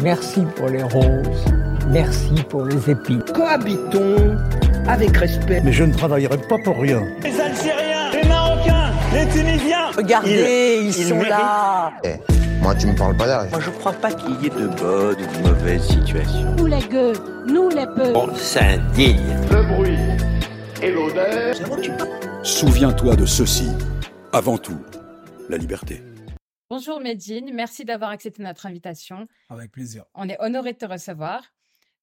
Merci pour les roses. Merci pour les épis. Cohabitons avec respect. Mais je ne travaillerai pas pour rien. Les Algériens, les Marocains, les Tunisiens. Regardez, ils, sont là. Eh, moi, tu me parles pas d'arrêt. Moi, je crois pas qu'il y ait de bonnes ou de mauvaises situations. Nous les gueux, nous les peu. On s'indigne. Le bruit et l'odeur. Souviens-toi de ceci. Avant tout, la liberté. Bonjour Medine, merci d'avoir accepté notre invitation. Avec plaisir. On est honoré de te recevoir.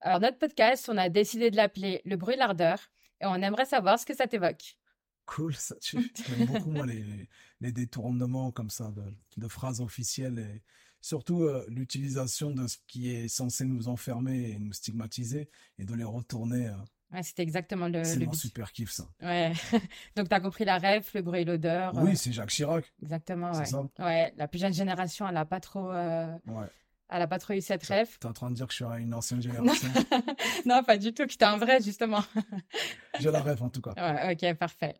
Alors, notre podcast, on a décidé de l'appeler Le bruit l'ardeur et on aimerait savoir ce que ça t'évoque. Cool, ça, j'aime beaucoup moi les, les, détournements comme ça de, de phrases officielles et surtout euh, l'utilisation de ce qui est censé nous enfermer et nous stigmatiser et de les retourner. Euh, Ouais, c'était exactement le, c'est le mon but. super kiff ça. Ouais. Donc, tu as compris la rêve, le bruit et l'odeur. Oui, euh, c'est Jacques Chirac. Exactement, C'est ouais. ça Ouais, la plus jeune génération, elle n'a pas trop, euh, Ouais. elle a pas trop eu cette rêve. T'es en train de dire que je suis une ancienne génération. non, pas du tout, que t'es un vrai, justement. J'ai la rêve en tout cas. Ouais, ok, parfait.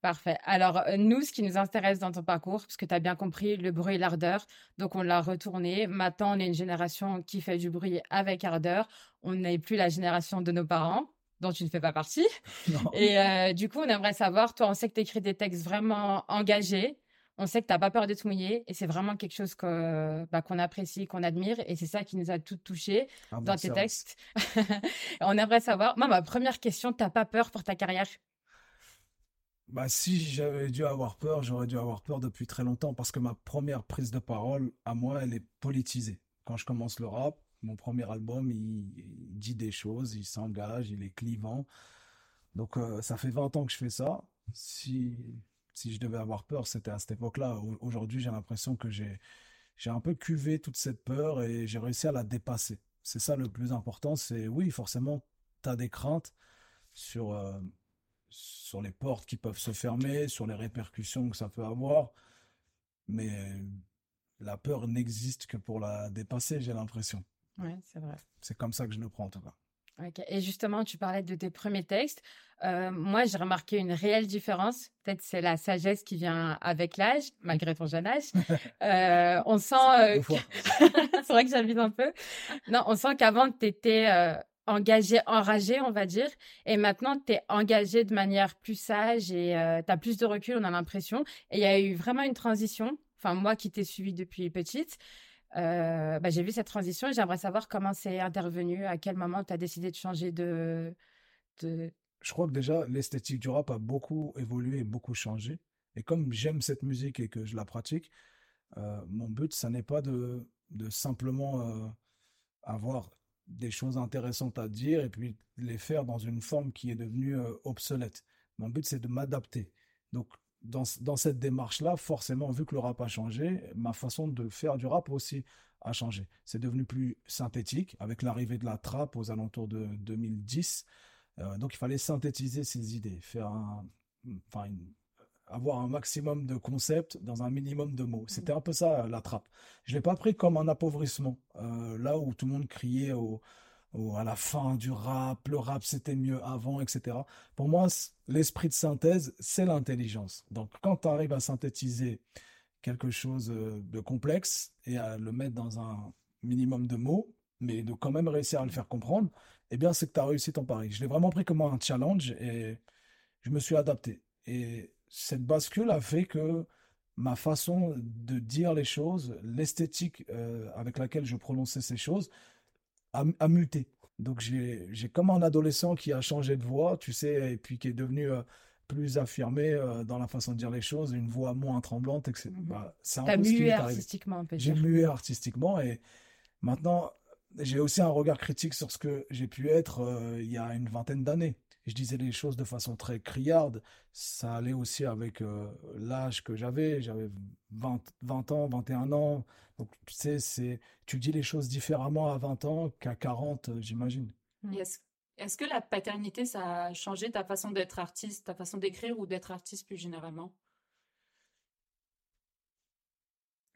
Parfait. Alors, euh, nous, ce qui nous intéresse dans ton parcours, parce que tu as bien compris le bruit et l'ardeur, donc on l'a retourné. Maintenant, on est une génération qui fait du bruit avec ardeur. On n'est plus la génération de nos parents, dont tu ne fais pas partie. Non. Et euh, du coup, on aimerait savoir, toi, on sait que tu écris des textes vraiment engagés. On sait que tu n'as pas peur de te mouiller et c'est vraiment quelque chose que, bah, qu'on apprécie, qu'on admire et c'est ça qui nous a toutes touchés Ah, dans tes service. textes. on aimerait savoir, moi, ma première question, t'as pas peur pour ta carrière? Bah, si j'avais dû avoir peur, j'aurais dû avoir peur depuis très longtemps parce que ma première prise de parole, à moi, elle est politisée. Quand je commence le rap, mon premier album, il, dit des choses, il s'engage, il est clivant. Donc, euh, ça fait 20 ans que je fais ça. Si, si je devais avoir peur, c'était à cette époque-là. Au- Aujourd'hui, j'ai l'impression que j'ai, j'ai un peu cuvé toute cette peur et j'ai réussi à la dépasser. C'est ça le plus important, c'est oui, forcément, tu as des craintes sur, euh, sur les portes qui peuvent se fermer, sur les répercussions que ça peut avoir, mais la peur n'existe que pour la dépasser, j'ai l'impression. Ouais, c'est vrai. C'est comme ça que je le prends en tout cas. Ok. Et justement, tu parlais de tes premiers textes. Euh, moi, j'ai remarqué une réelle différence. Peut-être c'est la sagesse qui vient avec l'âge, malgré ton jeune âge. Euh, on sent. euh, Deux fois. c'est vrai que un peu. Non, on sent qu'avant, tu étais engagé, enragé, on va dire. Et maintenant, tu es engagé de manière plus sage et tu as plus de recul, on a l'impression. Et il y a eu vraiment une transition. Enfin, moi qui t'ai suivi depuis petite, euh, bah, j'ai vu cette transition et j'aimerais savoir comment c'est intervenu, à quel moment tu as décidé de changer de. Je crois que déjà, l'esthétique du rap a beaucoup évolué et beaucoup changé. Et comme j'aime cette musique et que je la pratique, euh, mon but, ça n'est pas de, simplement euh, avoir des choses intéressantes à dire et puis les faire dans une forme qui est devenue obsolète. Mon but, c'est de m'adapter. Donc, dans, cette démarche-là, forcément, vu que le rap a changé, ma façon de faire du rap aussi a changé. C'est devenu plus synthétique avec l'arrivée de la trappe aux alentours de 2010. Euh, donc, il fallait synthétiser ces idées, faire un, enfin, une- avoir un maximum de concepts dans un minimum de mots. C'était un peu ça, la trappe. Je ne l'ai pas pris comme un appauvrissement. Euh, là où tout le monde criait au, au- à la fin du rap, le rap c'était mieux avant, etc. Pour moi, l'esprit de synthèse, c'est l'intelligence. Donc, quand tu arrives à synthétiser quelque chose euh, de complexe et à le mettre dans un minimum de mots, mais de quand même réussir à le faire comprendre, eh bien, c'est que tu as réussi ton pari. Je l'ai vraiment pris comme un challenge et je me suis adapté. Et cette bascule a fait que ma façon de dire les choses, l'esthétique euh, avec laquelle je prononçais ces choses, a muté. Donc j'ai, comme un adolescent qui a changé de voix, tu sais, et puis qui est devenu euh, plus affirmé euh, dans la façon de dire les choses, une voix moins tremblante, etc. Bah, c'est un peu ce qui mué artistiquement, on peut J'ai mué artistiquement et maintenant j'ai aussi un regard critique sur ce que j'ai pu être euh, il y a une vingtaine d'années. Je disais les choses de façon très criarde. Ça allait aussi avec euh, l'âge que j'avais. J'avais 20, 20 ans, 21 ans. Donc, tu sais, c'est, tu dis les choses différemment à 20 ans qu'à 40, euh, j'imagine. Est-ce est-ce que la paternité, ça a changé ta façon d'être artiste, ta façon d'écrire ou d'être artiste plus généralement?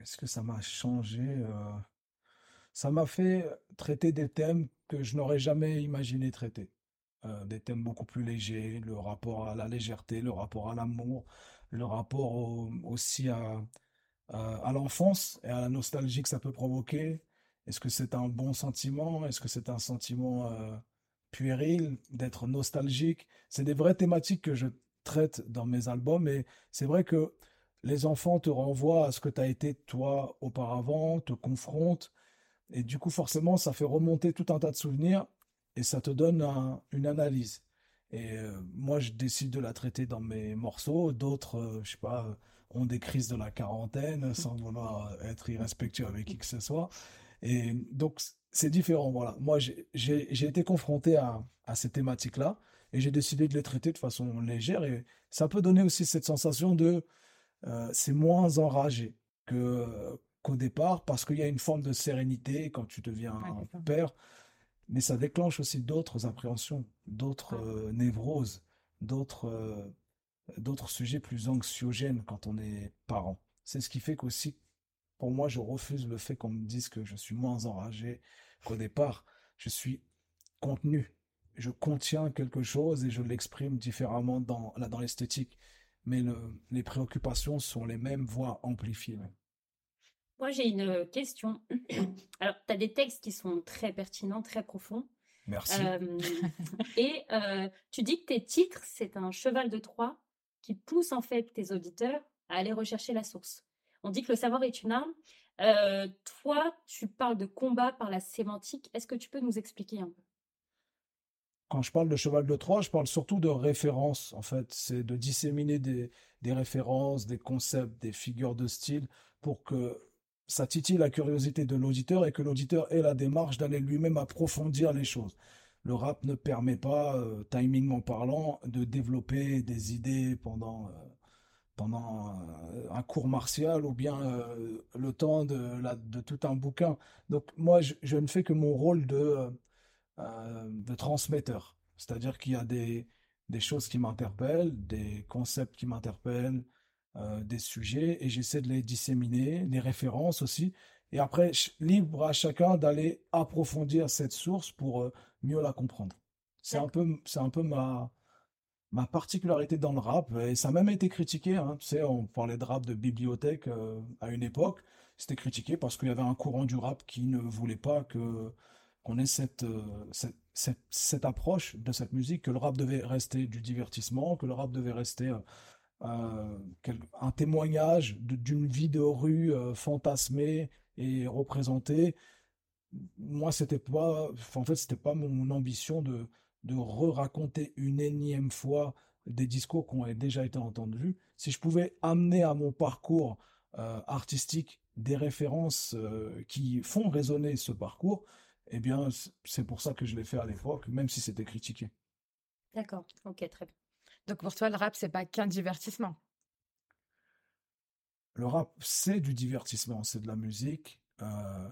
Est-ce que ça m'a changé? euh, Ça m'a fait traiter des thèmes que je n'aurais jamais imaginé traiter. Euh, des thèmes beaucoup plus légers, le rapport à la légèreté, le rapport à l'amour, le rapport au- aussi à l'enfance et à la nostalgie que ça peut provoquer. Est-ce que c'est un bon sentiment? Est-ce que c'est un sentiment euh, puéril d'être nostalgique? C'est des vraies thématiques que je traite dans mes albums et c'est vrai que les enfants te renvoient à ce que tu as été toi auparavant, te confrontent et du coup forcément ça fait remonter tout un tas de souvenirs et ça te donne une analyse. Et euh, moi, je décide de la traiter dans mes morceaux. D'autres, euh, je sais pas, ont des crises de la quarantaine sans vouloir être irrespectueux avec qui que ce soit. Et donc, c'est différent. Voilà. Moi, j'ai été confronté à, à ces thématiques-là et j'ai décidé de les traiter de façon légère. Et ça peut donner aussi cette sensation de euh, c'est moins enragé que qu'au départ parce qu'il y a une forme de sérénité quand tu deviens un père mais ça déclenche aussi d'autres appréhensions, d'autres euh, névroses, d'autres euh, d'autres sujets plus anxiogènes quand on est parent. C'est ce qui fait qu'aussi, pour moi, je refuse le fait qu'on me dise que je suis moins enragé qu'au départ. Je suis contenu. Je contiens quelque chose et je l'exprime différemment dans, dans l'esthétique. Mais les préoccupations sont les mêmes, voire amplifiées. Moi, j'ai une euh, question. Alors, tu as des textes qui sont très pertinents, très profonds. Merci. Euh, et euh, tu dis que tes titres, c'est un cheval de Troie qui pousse en fait tes auditeurs à aller rechercher la source. On dit que le savoir est une arme. toi, tu parles de combat par la sémantique. Est-ce que tu peux nous expliquer un peu? Quand je parle de cheval de Troie, je parle surtout de références. En fait, c'est de disséminer des, des, références, des concepts, des figures de style pour que ça titille la curiosité de l'auditeur et que l'auditeur ait la démarche d'aller lui-même approfondir les choses. Le rap ne permet pas, euh, timingment parlant, de développer des idées pendant, euh, pendant euh, un cours martial ou bien le temps de, de tout un bouquin. Donc moi, je, je, ne fais que mon rôle de, de transmetteur. C'est-à-dire qu'il y a des, des choses qui m'interpellent, des concepts qui m'interpellent, euh, des sujets et j'essaie de les disséminer, les références aussi. Et après, libre à chacun d'aller approfondir cette source pour euh, mieux la comprendre. C'est un peu, c'est un peu ma, ma particularité dans le rap. Et ça a même été critiqué. Hein. Tu sais, on parlait de rap de bibliothèque euh, à une époque. C'était critiqué parce qu'il y avait un courant du rap qui ne voulait pas que qu'on ait cette, cette, cette, cette, approche de cette musique, que le rap devait rester du divertissement, que le rap devait rester euh, un témoignage d'une vie de rue euh, fantasmée et représentée. Moi, c'était pas, en fait, c'était pas mon ambition de, de re-raconter une énième fois des discours qui ont déjà été entendus. Si je pouvais amener à mon parcours euh, artistique des références qui font résonner ce parcours, eh bien, c'est pour ça que je l'ai fait à l'époque, même si c'était critiqué. D'accord, ok, très bien. Donc pour toi, le rap, c'est pas qu'un divertissement? Le rap, c'est du divertissement, c'est de la musique. Euh,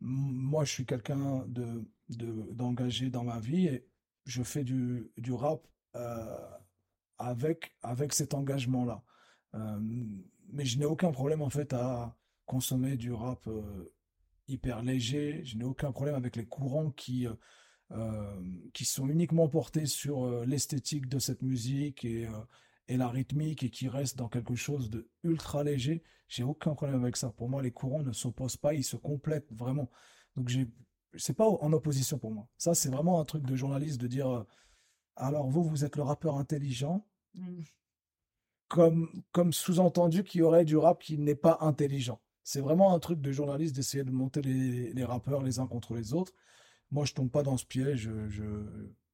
moi, je suis quelqu'un de, d'engagé dans ma vie et je fais du, du rap euh, avec, avec cet engagement-là. Euh, mais je n'ai aucun problème en fait à consommer du rap hyper léger. Je n'ai aucun problème avec les courants qui qui sont uniquement portés sur euh, l'esthétique de cette musique et, euh, et la rythmique et qui restent dans quelque chose de ultra léger, j'ai aucun problème avec ça. Pour moi, les courants ne s'opposent pas, ils se complètent vraiment. Donc j'ai c'est pas en opposition pour moi. Ça, c'est vraiment un truc de journaliste de dire alors vous, vous êtes le rappeur intelligent, mmh. comme, comme sous-entendu qu'il y aurait du rap qui n'est pas intelligent. C'est vraiment un truc de journaliste d'essayer de monter les, les, rappeurs les uns contre les autres. Moi, je tombe pas dans ce piège. Je,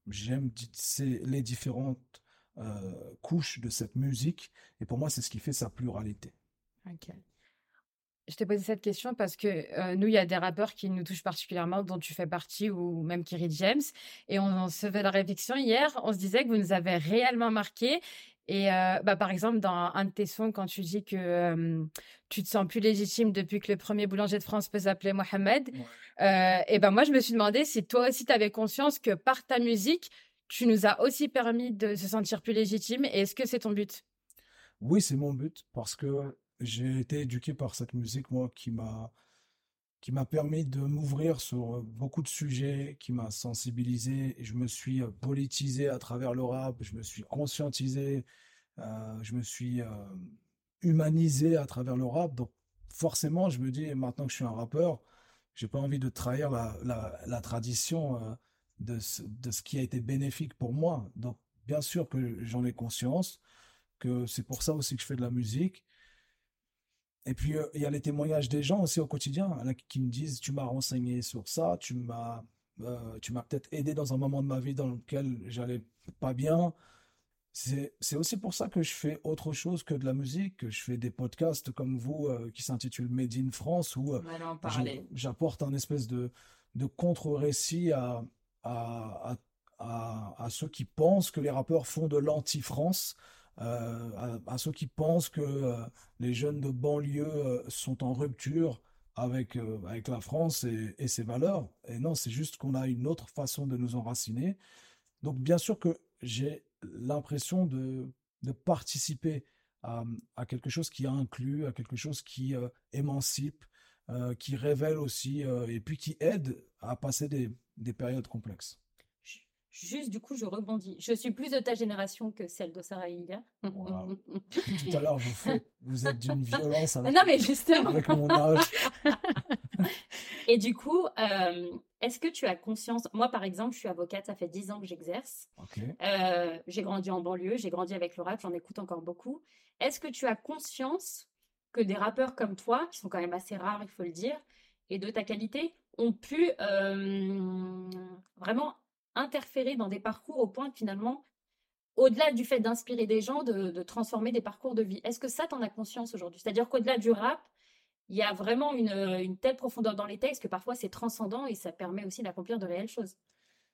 j'aime les différentes euh, couches de cette musique. Et pour moi, c'est ce qui fait sa pluralité. Ok. Je t'ai posé cette question parce que euh, nous, il y a des rappeurs qui nous touchent particulièrement, dont tu fais partie, ou même Kerry James. Et on, se fait la réflexion hier, on se disait que vous nous avez réellement marqué. Et euh, bah, par exemple, dans un de tes sons, quand tu dis que tu te sens plus légitime depuis que le premier boulanger de France peut s'appeler Mohamed, euh, et ben moi, je me suis demandé si toi aussi, tu avais conscience que par ta musique, tu nous as aussi permis de se sentir plus légitime. Et est-ce que c'est ton but? Oui, c'est mon but parce que j'ai été éduqué par cette musique, moi, qui m'a qui m'a permis de m'ouvrir sur beaucoup de sujets, qui m'a sensibilisé. Je me suis euh, politisé à travers le rap, je me suis conscientisé, euh, je me suis euh, humanisé à travers le rap. Donc forcément, je me dis, maintenant que je suis un rappeur, j'ai pas envie de trahir la, tradition euh, de ce qui a été bénéfique pour moi. Donc, bien sûr que j'en ai conscience, que c'est pour ça aussi que je fais de la musique. Et puis, euh, il y a les témoignages des gens aussi au quotidien hein, qui me disent, tu m'as renseigné sur ça, tu m'as euh, tu m'as peut-être aidé dans un moment de ma vie dans lequel j'allais pas bien. C'est aussi pour ça que je fais autre chose que de la musique, que je fais des podcasts comme vous euh, qui s'intitulent Made in France où j'apporte un espèce de, de contre-récit à, à, à, à, ceux qui pensent que les rappeurs font de l'anti-France, euh, à, ceux qui pensent que euh, les jeunes de banlieue euh, sont en rupture avec, avec la France et, ses valeurs. Et non, c'est juste qu'on a une autre façon de nous enraciner. Donc bien sûr que j'ai l'impression de, de participer à, à, quelque chose qui inclut, à quelque chose qui émancipe, qui révèle aussi, et puis qui aide à passer des, des périodes complexes. Juste, du coup, je rebondis. Je suis plus de ta génération que celle de Sarah. Tout à l'heure, vous, vous êtes d'une violence avec, non, mais justement. avec mon âge. Et du coup, euh, est-ce que tu as conscience Moi, par exemple, je suis avocate, ça fait 10 ans que j'exerce. Euh, j'ai grandi en banlieue, j'ai grandi avec le rap, j'en écoute encore beaucoup. Est-ce que tu as conscience que des rappeurs comme toi, qui sont quand même assez rares, il faut le dire, et de ta qualité, ont pu euh, vraiment interférer dans des parcours au point finalement, au-delà du fait d'inspirer des gens, de, transformer des parcours de vie. Est-ce que ça, t'en as conscience aujourd'hui? C'est-à-dire qu'au-delà du rap, il y a vraiment une, telle profondeur dans les textes que parfois c'est transcendant et ça permet aussi d'accomplir de réelles choses.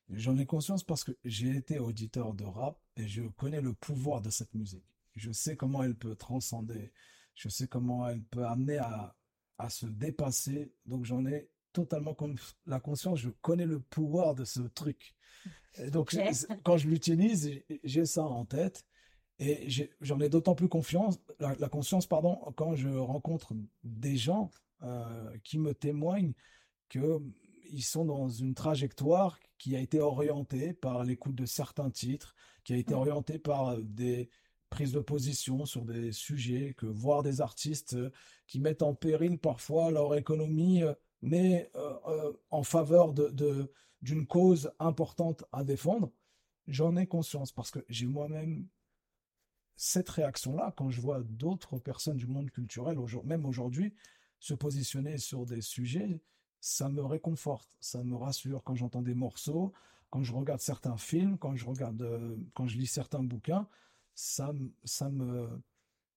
J'en ai conscience parce que j'ai été auditeur de rap et je connais le pouvoir de cette musique. Je sais comment elle peut transcender, je sais comment elle peut amener à, à se dépasser. Donc j'en ai totalement la conscience, je connais le pouvoir de ce truc. donc, quand je l'utilise, j'ai ça en tête. Et j'en ai, d'autant plus confiance, la, conscience, pardon, quand je rencontre des gens euh, qui me témoignent qu'ils sont dans une trajectoire qui a été orientée par l'écoute de certains titres, qui a été mmh. orientée par des prises de position sur des sujets, que voir des artistes qui mettent en péril parfois leur économie euh, mais euh, euh, en faveur de, d'une cause importante à défendre, j'en ai conscience. Parce que j'ai moi-même cette réaction-là quand je vois d'autres personnes du monde culturel, même aujourd'hui, se positionner sur des sujets, ça me réconforte, ça me rassure. Quand j'entends des morceaux, quand je regarde certains films, quand je regarde, euh, quand je lis certains bouquins, ça, ça me,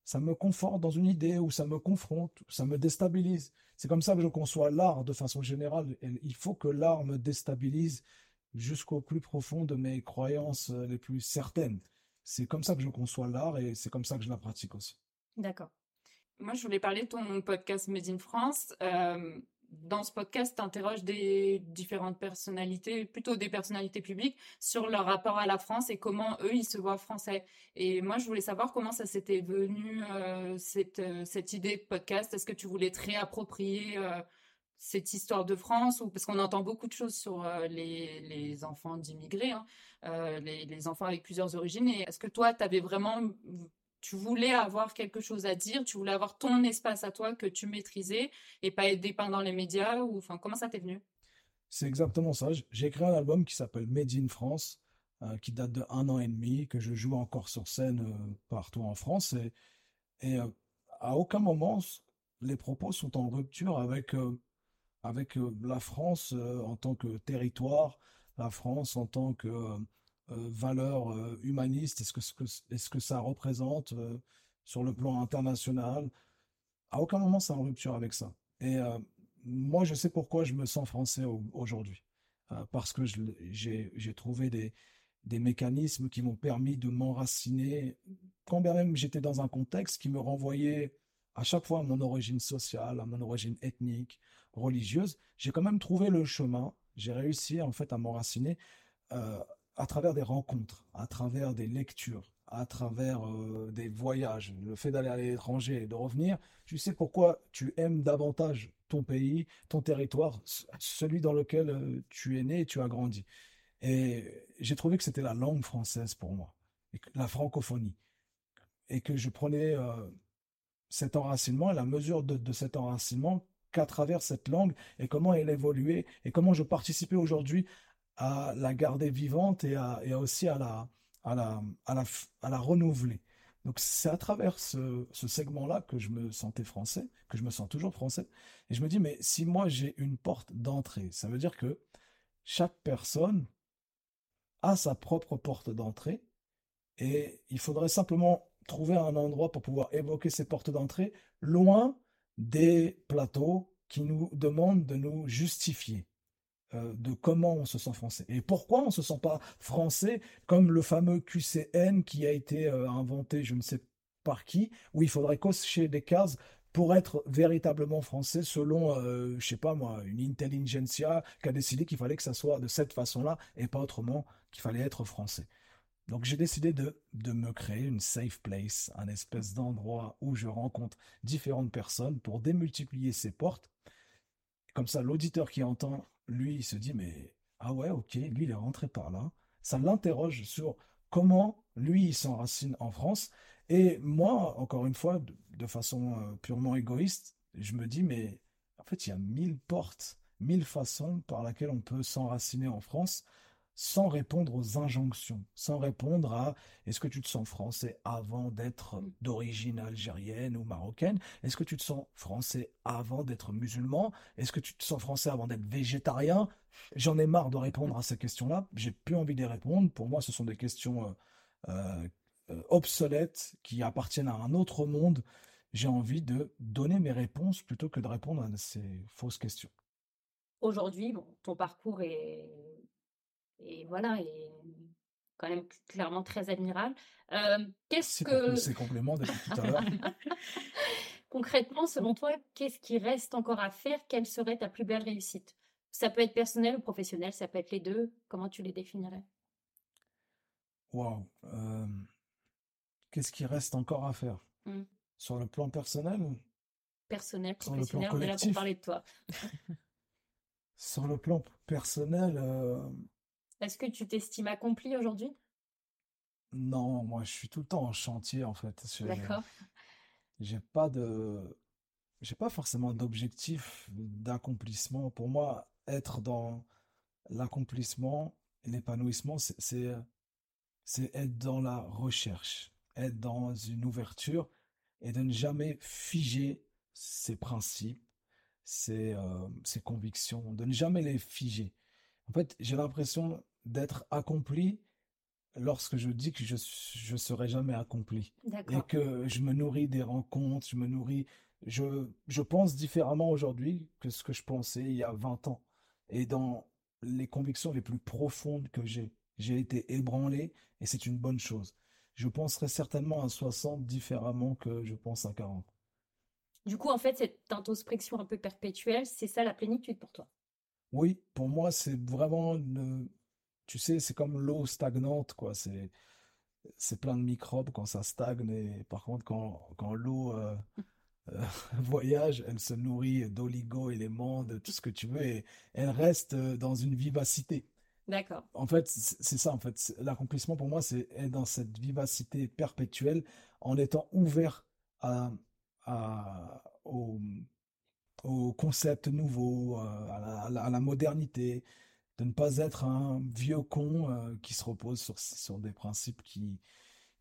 ça me conforte dans une idée ou ça me confronte, ça me déstabilise. C'est comme ça que je conçois l'art de façon générale. il faut que l'art me déstabilise jusqu'au plus profond de mes croyances euh, les plus certaines. C'est comme ça que je conçois l'art et c'est comme ça que je la pratique aussi. D'accord. Moi, je voulais parler de ton podcast Made in France. Euh, dans ce podcast, tu interroges des différentes personnalités, plutôt des personnalités publiques, sur leur rapport à la France et comment eux, ils se voient français. Et moi, je voulais savoir comment ça s'était venu, euh, cette, euh, cette idée de podcast. Est-ce que tu voulais te réapproprier euh, cette histoire de France ou parce qu'on entend beaucoup de choses sur les, les, enfants d'immigrés, hein, les, les, enfants avec plusieurs origines. Et est-ce que toi, tu avais vraiment tu voulais avoir quelque chose à dire, tu voulais avoir ton espace à toi que tu maîtrisais et pas être dépeint dans les médias ou enfin comment ça t'est venu? C'est exactement ça. J'ai créé un album qui s'appelle Made in France, euh, qui date de un an et demi, que je joue encore sur scène euh, partout en France et, euh, à aucun moment les propos sont en rupture avec avec la France en tant que territoire, la France en tant que valeurs euh, humanistes Est-ce que, est-ce que ça représente euh, sur le plan international? À aucun moment, c'est en rupture avec ça. Et moi, je sais pourquoi je me sens français aujourd'hui. parce que j'ai trouvé des, des mécanismes qui m'ont permis de m'enraciner, quand bien même j'étais dans un contexte qui me renvoyait à chaque fois à mon origine sociale, à mon origine ethnique, religieuse, j'ai quand même trouvé le chemin, j'ai réussi en fait à m'enraciner à travers des rencontres, à travers des lectures, à travers euh, des voyages, le fait d'aller à l'étranger et de revenir, tu sais pourquoi tu aimes davantage ton pays, ton territoire, celui dans lequel euh, tu es né et tu as grandi. Et j'ai trouvé que c'était la langue française pour moi, et la francophonie, et que je prenais euh, cet enracinement la mesure de cet enracinement qu'à travers cette langue et comment elle évoluait et comment je participais aujourd'hui à la garder vivante et, à, aussi à la, à la, à la, à la renouveler. Donc c'est à travers ce, ce segment-là que je me sentais français, que je me sens toujours français. Et je me dis, mais si moi j'ai une porte d'entrée, ça veut dire que chaque personne a sa propre porte d'entrée et il faudrait simplement trouver un endroit pour pouvoir évoquer ces portes d'entrée loin des plateaux qui nous demandent de nous justifier de comment on se sent français. Et pourquoi on se sent pas français comme le fameux QCN qui a été inventé je ne sais par qui, où il faudrait cocher des cases pour être véritablement français selon, je je sais pas moi, une intelligentsia qui a décidé qu'il fallait que ça soit de cette façon-là et pas autrement qu'il fallait être français. Donc j'ai décidé de, de me créer une safe place, un espèce d'endroit où je rencontre différentes personnes pour démultiplier ces portes. Comme ça, l'auditeur qui entend, lui, il se dit, mais ah ouais, ok, lui, il est rentré par là. Ça l'interroge sur comment lui, il s'enracine en France. Et moi, encore une fois, de, façon euh, purement égoïste, je me dis, mais en fait, il y a mille portes, mille façons par lesquelles on peut s'enraciner en France sans répondre aux injonctions, sans répondre à est-ce que tu te sens français avant d'être d'origine algérienne ou marocaine? Est-ce que tu te sens français avant d'être musulman? Est-ce que tu te sens français avant d'être végétarien? J'en ai marre de répondre à ces questions-là. J'ai plus envie d'y répondre. Pour moi, ce sont des questions euh, euh, obsolètes qui appartiennent à un autre monde. J'ai envie de donner mes réponses plutôt que de répondre à ces fausses questions. Aujourd'hui, bon, ton parcours est et voilà, et quand même clairement très admirable. Euh, qu'est-ce que... C'est complément depuis tout à l'heure. Concrètement, selon toi, qu'est-ce qui reste encore à faire? Quelle serait ta plus belle réussite? Ça peut être personnel ou professionnel, ça peut être les deux. Comment tu les définirais? Waouh Qu'est-ce qui reste encore à faire? Mmh. Sur le plan personnel? Personnel, professionnel, on est là pour parler de toi. Sur le plan personnel, euh, est-ce que tu t'estimes accompli aujourd'hui? Non, moi je suis tout le temps en chantier en fait. D'accord. J'ai pas de, j'ai pas forcément d'objectif d'accomplissement. Pour moi, être dans l'accomplissement, l'épanouissement, c'est c'est être dans la recherche, être dans une ouverture et de ne jamais figer ses principes, ses, euh, ses convictions, de ne jamais les figer. En fait, j'ai l'impression d'être accompli lorsque je dis que je je serai jamais accompli et que je me nourris des rencontres, je me nourris je je pense différemment aujourd'hui que ce que je pensais il y a 20 ans et dans les convictions les plus profondes que j'ai, j'ai été ébranlé et c'est une bonne chose. Je penserai certainement à 60 différemment que je pense à 40. Du coup, en fait, cette introspection un peu perpétuelle, c'est ça la plénitude pour toi? Oui, pour moi, c'est vraiment tu sais, c'est comme l'eau stagnante, quoi. C'est, c'est plein de microbes quand ça stagne. Et par contre, quand, quand l'eau euh, euh, voyage, elle se nourrit d'oligo-éléments, de tout ce que tu veux, et elle reste dans une vivacité. D'accord. En fait, c'est ça, en fait. L'accomplissement pour moi, c'est être dans cette vivacité perpétuelle en étant ouvert à, à, au, aux concepts nouveaux, euh, à la, à la modernité, de ne pas être un vieux con euh, qui se repose sur, sur des principes qui,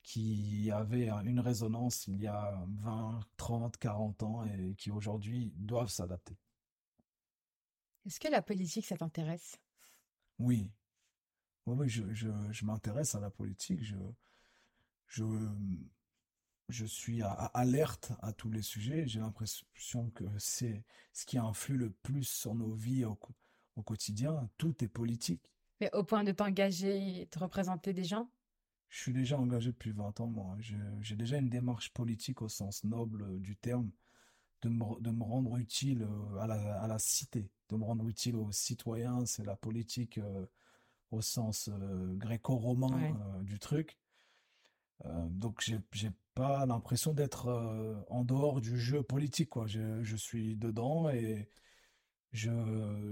qui avaient une résonance il y a 20, 30, 40 ans et qui aujourd'hui doivent s'adapter. Est-ce que la politique, ça t'intéresse? Oui. Oui, je, je, je m'intéresse à la politique. Je, je, je suis à, alerte à tous les sujets. J'ai l'impression que c'est ce qui influe le plus sur nos vies au, au quotidien. Tout est politique. Mais au point de t'engager et de représenter des gens? Je suis déjà engagé depuis 20 ans, moi. J'ai déjà une démarche politique au sens noble du terme, de me, de me rendre utile euh, à la, à la, cité, de me rendre utile aux citoyens. C'est la politique euh, au sens euh, gréco-romain du truc. Donc j'ai pas l'impression d'être en dehors du jeu politique, quoi. Je, je suis dedans et je,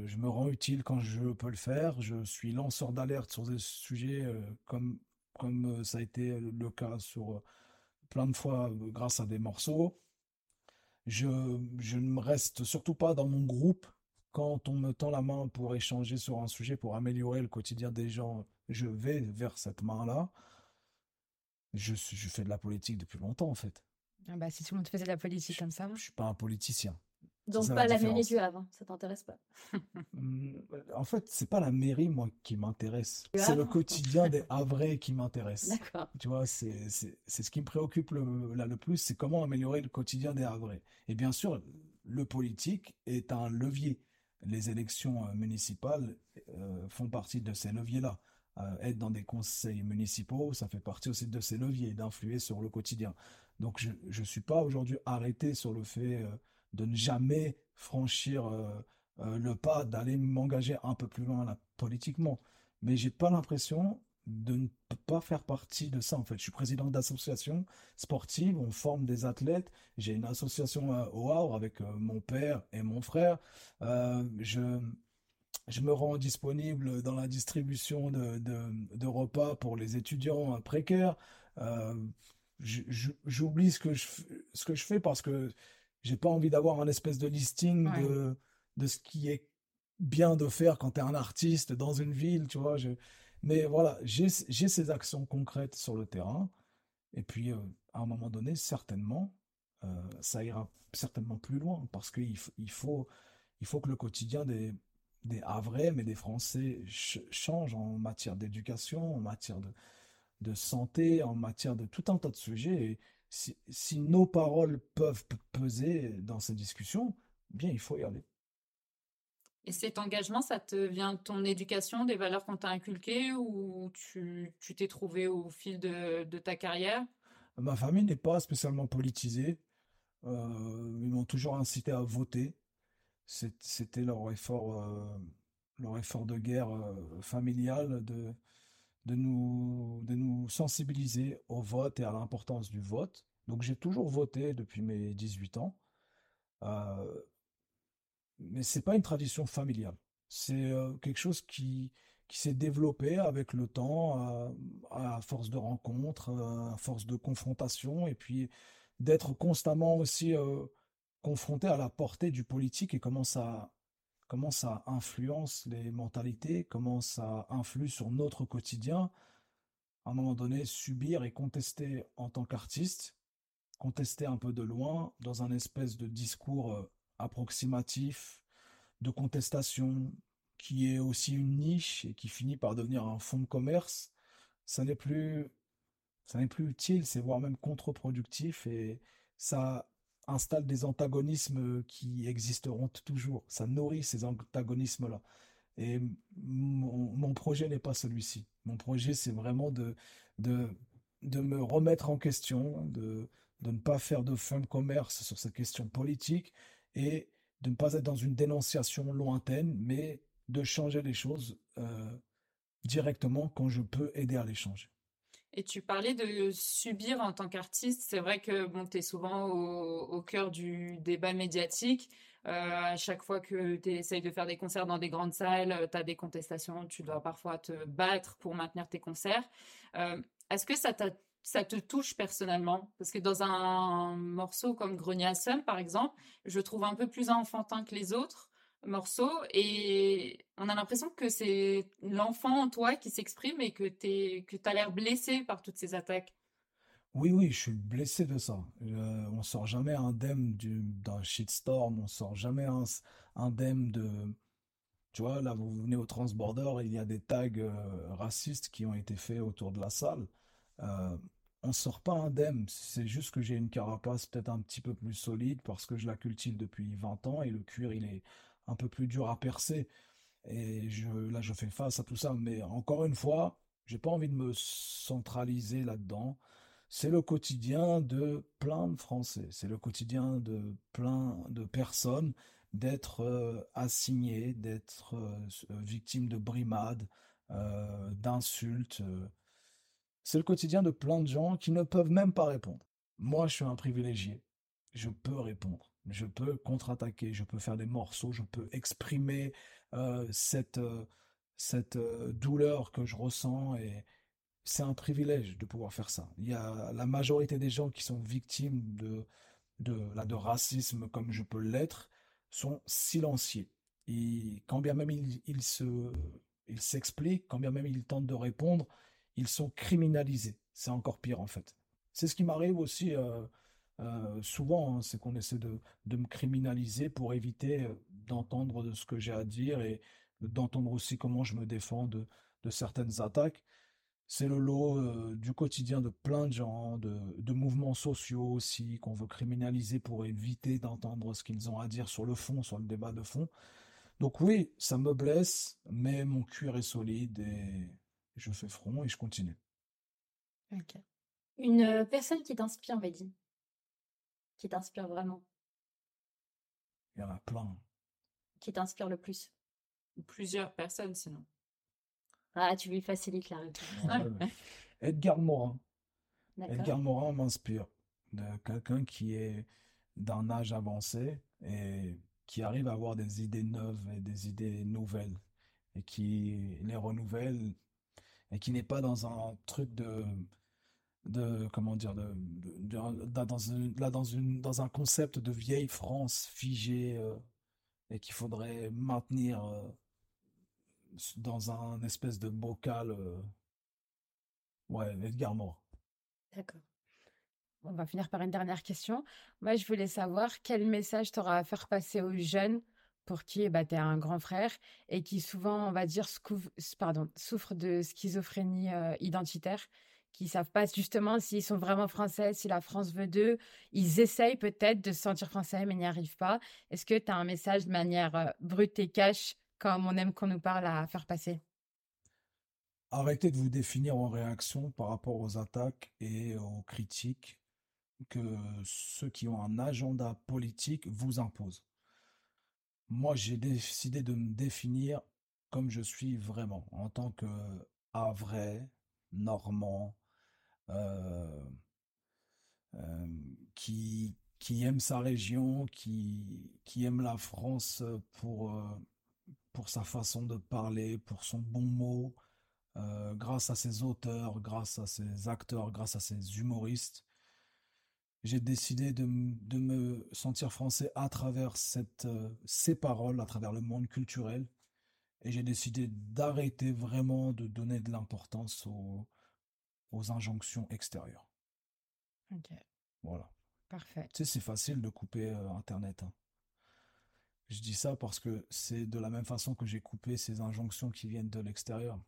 je, me rends utile quand je peux le faire. Je suis lanceur d'alerte sur des sujets euh, comme, comme euh, ça a été le cas sur euh, plein de fois grâce à des morceaux. Je, je ne reste surtout pas dans mon groupe quand on me tend la main pour échanger sur un sujet, pour améliorer le quotidien des gens. Je vais vers cette main-là. Je, je fais de la politique depuis longtemps, en fait. Ah bah, si tout le monde faisait de la politique comme ça. Je suis pas un politicien. Donc pas la, mairie du Havre, ça t'intéresse pas mmh, En fait, c'est pas la mairie moi qui m'intéresse, c'est le quotidien des Havrais qui m'intéresse. D'accord. Tu vois, c'est ce qui me préoccupe le, là le plus, c'est comment améliorer le quotidien des Havrais. Et bien sûr, le politique est un levier. Les élections euh, municipales euh, font partie de ces leviers-là. Euh, être dans des conseils municipaux, ça fait partie aussi de ces leviers, d'influer sur le quotidien. Donc je ne suis pas aujourd'hui arrêté sur le fait de ne jamais franchir le pas, d'aller m'engager un peu plus loin politiquement. Mais j'ai pas l'impression de ne pas faire partie de ça en fait. Je suis président d'association sportive, on forme des athlètes. J'ai une association au Havre avec mon père et mon frère. je je me rends disponible dans la distribution de, de, repas pour les étudiants précaires. Euh, J'oublie ce que je ce que je fais parce que j'ai pas envie d'avoir un espèce de listing de, de ce qui est bien de faire quand tu es un artiste dans une ville, tu vois. Je... Mais voilà, j'ai ces actions concrètes sur le terrain. Et puis, euh, à un moment donné, certainement, euh, ça ira certainement plus loin parce qu'il il faut, il faut que le quotidien des, des Havrais, mais des Français changent en matière d'éducation, en matière de, de santé, en matière de tout un tas de sujets. Et si, si nos paroles peuvent peser dans ces discussions, bien, il faut y aller. Et cet engagement, ça te vient de ton éducation, des valeurs qu'on t'a inculquées ou tu t'es trouvé au fil de, de, ta carrière? Ma famille n'est pas spécialement politisée. Euh, ils m'ont toujours incité à voter c'était leur effort, euh, leur effort de guerre euh, familiale de, de, nous, de nous sensibiliser au vote et à l'importance du vote. Donc j'ai toujours voté depuis mes 18 ans. Euh, mais c'est pas une tradition familiale. C'est euh, quelque chose qui, qui s'est développé avec le temps, à force de rencontres, à force de confrontations, et puis d'être constamment aussi confronté à la portée du politique et comment ça, comment ça influence les mentalités, comment ça influe sur notre quotidien. À un moment donné, subir et contester en tant qu'artiste, contester un peu de loin, dans un espèce de discours euh, approximatif, de contestation, qui est aussi une niche et qui finit par devenir un fonds de commerce, ça n'est plus, ça n'est plus utile, c'est voire même contre-productif et ça installe des antagonismes qui existeront toujours. Ça nourrit ces antagonismes-là. Et mon, projet n'est pas celui-ci. Mon projet, c'est vraiment de, de, de me remettre en question, de, de ne pas faire de fin de commerce sur cette question politique et de ne pas être dans une dénonciation lointaine, mais de changer les choses euh, directement quand je peux aider à les changer. Et tu parlais de subir en tant qu'artiste. C'est vrai que bon, tu es souvent au, cœur du débat médiatique. Euh, à chaque fois que tu essayes de faire des concerts dans des grandes salles, tu as des contestations, tu dois parfois te battre pour maintenir tes concerts. Euh, est-ce que ça, ça te touche personnellement? Parce que dans un morceau comme Grenier à Seul, par exemple, je trouve un peu plus enfantin que les autres morceau et on a l'impression que c'est l'enfant en toi qui s'exprime et que tu que as l'air blessé par toutes ces attaques. Oui, oui, je suis blessé de ça. Euh, on sort jamais indemne d'un shitstorm, on sort jamais indemne de... Tu vois, là, vous venez au Transborder, il y a des tags euh, racistes qui ont été faits autour de la salle. Euh, on sort pas indemne, c'est juste que j'ai une carapace peut-être un petit peu plus solide parce que je la cultive depuis 20 ans et le cuir, il est un peu plus dur à percer. Et je, là, je fais face à tout ça. Mais encore une fois, j'ai pas envie de me centraliser là-dedans. C'est le quotidien de plein de Français. C'est le quotidien de plein de personnes d'être euh, assignées, d'être euh, victimes de brimades, euh, d'insultes. C'est le quotidien de plein de gens qui ne peuvent même pas répondre. Moi, je suis un privilégié. Je peux répondre je peux contre-attaquer, je peux faire des morceaux, je peux exprimer euh, cette, euh, cette euh, douleur que je ressens et c'est un privilège de pouvoir faire ça. Il y a la majorité des gens qui sont victimes de, de, là, de racisme comme je peux l'être sont silencieux. Et quand bien même ils, se, ils s'expliquent, quand bien même ils tentent de répondre, ils sont criminalisés. C'est encore pire en fait. C'est ce qui m'arrive aussi euh, euh, souvent, hein, c'est qu'on essaie de, me criminaliser pour éviter euh, d'entendre ce que j'ai à dire et d'entendre aussi comment je me défends de, certaines attaques. C'est le lot du quotidien de plein de gens, de, mouvements sociaux aussi, qu'on veut criminaliser pour éviter d'entendre ce qu'ils ont à dire sur le fond, sur le débat de fond. Donc oui, ça me blesse, mais mon cuir est solide et je fais front et je continue. Une personne qui t'inspire, Mehdi Qui t'inspire vraiment? Il y en a plein. Qui t'inspire le plus? Plusieurs personnes, sinon. Ah, tu lui facilites la réponse. Edgar Morin. Edgar Morin m'inspire. De quelqu'un qui est d'un âge avancé et qui arrive à avoir des idées neuves et des idées nouvelles et qui les renouvelle et qui n'est pas dans un truc de de comment dire de, dans là dans une dans un concept de vieille France figée euh, et qu'il faudrait maintenir euh, dans un espèce de bocal euh, ouais Edgar Morin. D'accord. On va finir par une dernière question. Moi je voulais savoir quel message tu auras à faire passer aux jeunes pour qui bah, tu es un grand frère et qui souvent, on va dire, souffrent de schizophrénie identitaire qui savent pas justement s'ils sont vraiment français, si la France veut d'eux. Ils essayent peut-être de se sentir français, mais n'y arrivent pas. Est-ce que tu as un message de manière euh, brute et cash, comme on aime qu'on nous parle, à faire passer? Arrêtez de vous définir en réaction par rapport aux attaques et aux critiques que ceux qui ont un agenda politique vous imposent. Moi, j'ai décidé de me définir comme je suis vraiment, en tant que vrai, normand, qui, qui aime sa région, qui, aime la France pour, euh, pour sa façon de parler, pour son bon mot, grâce à ses auteurs, grâce à ses acteurs, grâce à ses humoristes. J'ai décidé de, de, me sentir français à travers cette, ces paroles, à travers le monde culturel. Et j'ai décidé d'arrêter vraiment de donner de l'importance aux, aux injonctions extérieures. Ok. Voilà. Parfait. Tu sais, c'est facile de couper euh, Internet. Hein. Je dis ça parce que c'est de la même façon que j'ai coupé ces injonctions qui viennent de l'extérieur.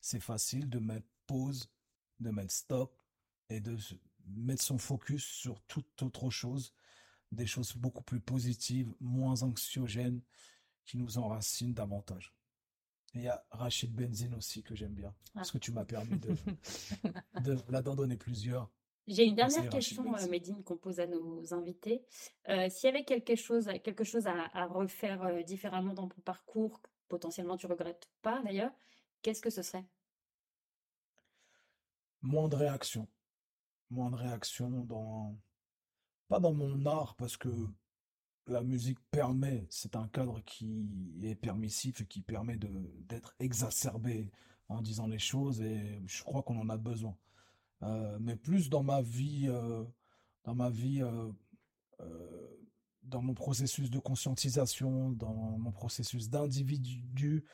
C'est facile de mettre pause, de mettre stop et de mettre son focus sur toute autre chose, des choses beaucoup plus positives, moins anxiogènes, qui nous enracinent davantage. Il y a Rachid Benzine aussi que j'aime bien, parce ah. que tu m'as permis de, de d'en donner plusieurs. J'ai une dernière question, euh, Médine, qu'on pose à nos invités. Euh, s'il y avait quelque chose, quelque chose à, refaire euh, différemment dans ton parcours, potentiellement tu regrettes pas d'ailleurs, qu'est-ce que ce serait? Moins de réaction. Moins de réaction dans... Pas dans mon art, parce que la musique permet, c'est un cadre qui est permissif et qui permet de d'être exacerbé en disant les choses et je crois qu'on en a besoin. Euh, mais plus dans ma vie, euh, dans ma vie, euh, dans mon processus de conscientisation, dans mon processus d'individu,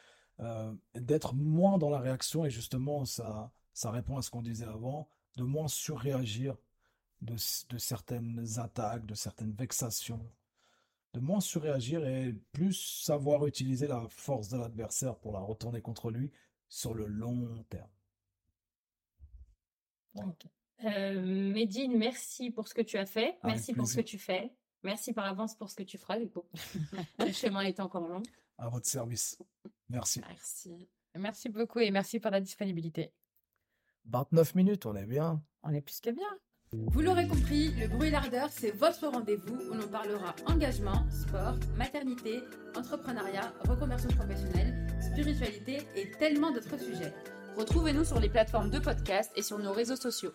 d'être moins dans la réaction et justement ça, ça répond à ce qu'on disait avant, de moins surréagir de, de certaines attaques, de certaines vexations de moins surréagir et plus savoir utiliser la force de l'adversaire pour la retourner contre lui sur le long terme. Euh, Medine, merci pour ce que tu as fait. merci pour ce que tu fais. Merci par avance pour ce que tu feras, du coup. le chemin est encore long. À votre service. Merci. Merci. Merci beaucoup et merci pour la disponibilité. 29 minutes, on est bien. On est plus que bien. Vous l'aurez compris, le bruit lardeur, c'est votre rendez-vous où l'on parlera engagement, sport, maternité, entrepreneuriat, reconversion professionnelle, spiritualité et tellement d'autres sujets. Retrouvez-nous sur les plateformes de podcast et sur nos réseaux sociaux.